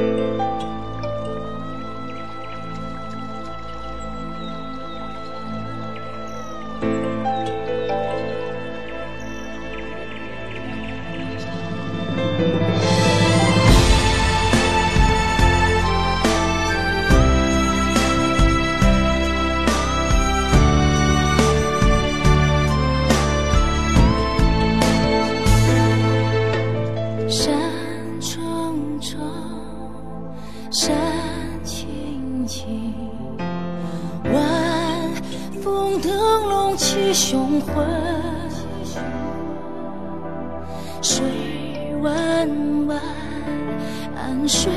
嗯。灯笼起雄浑，水弯弯，岸水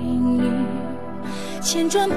粼粼，千转百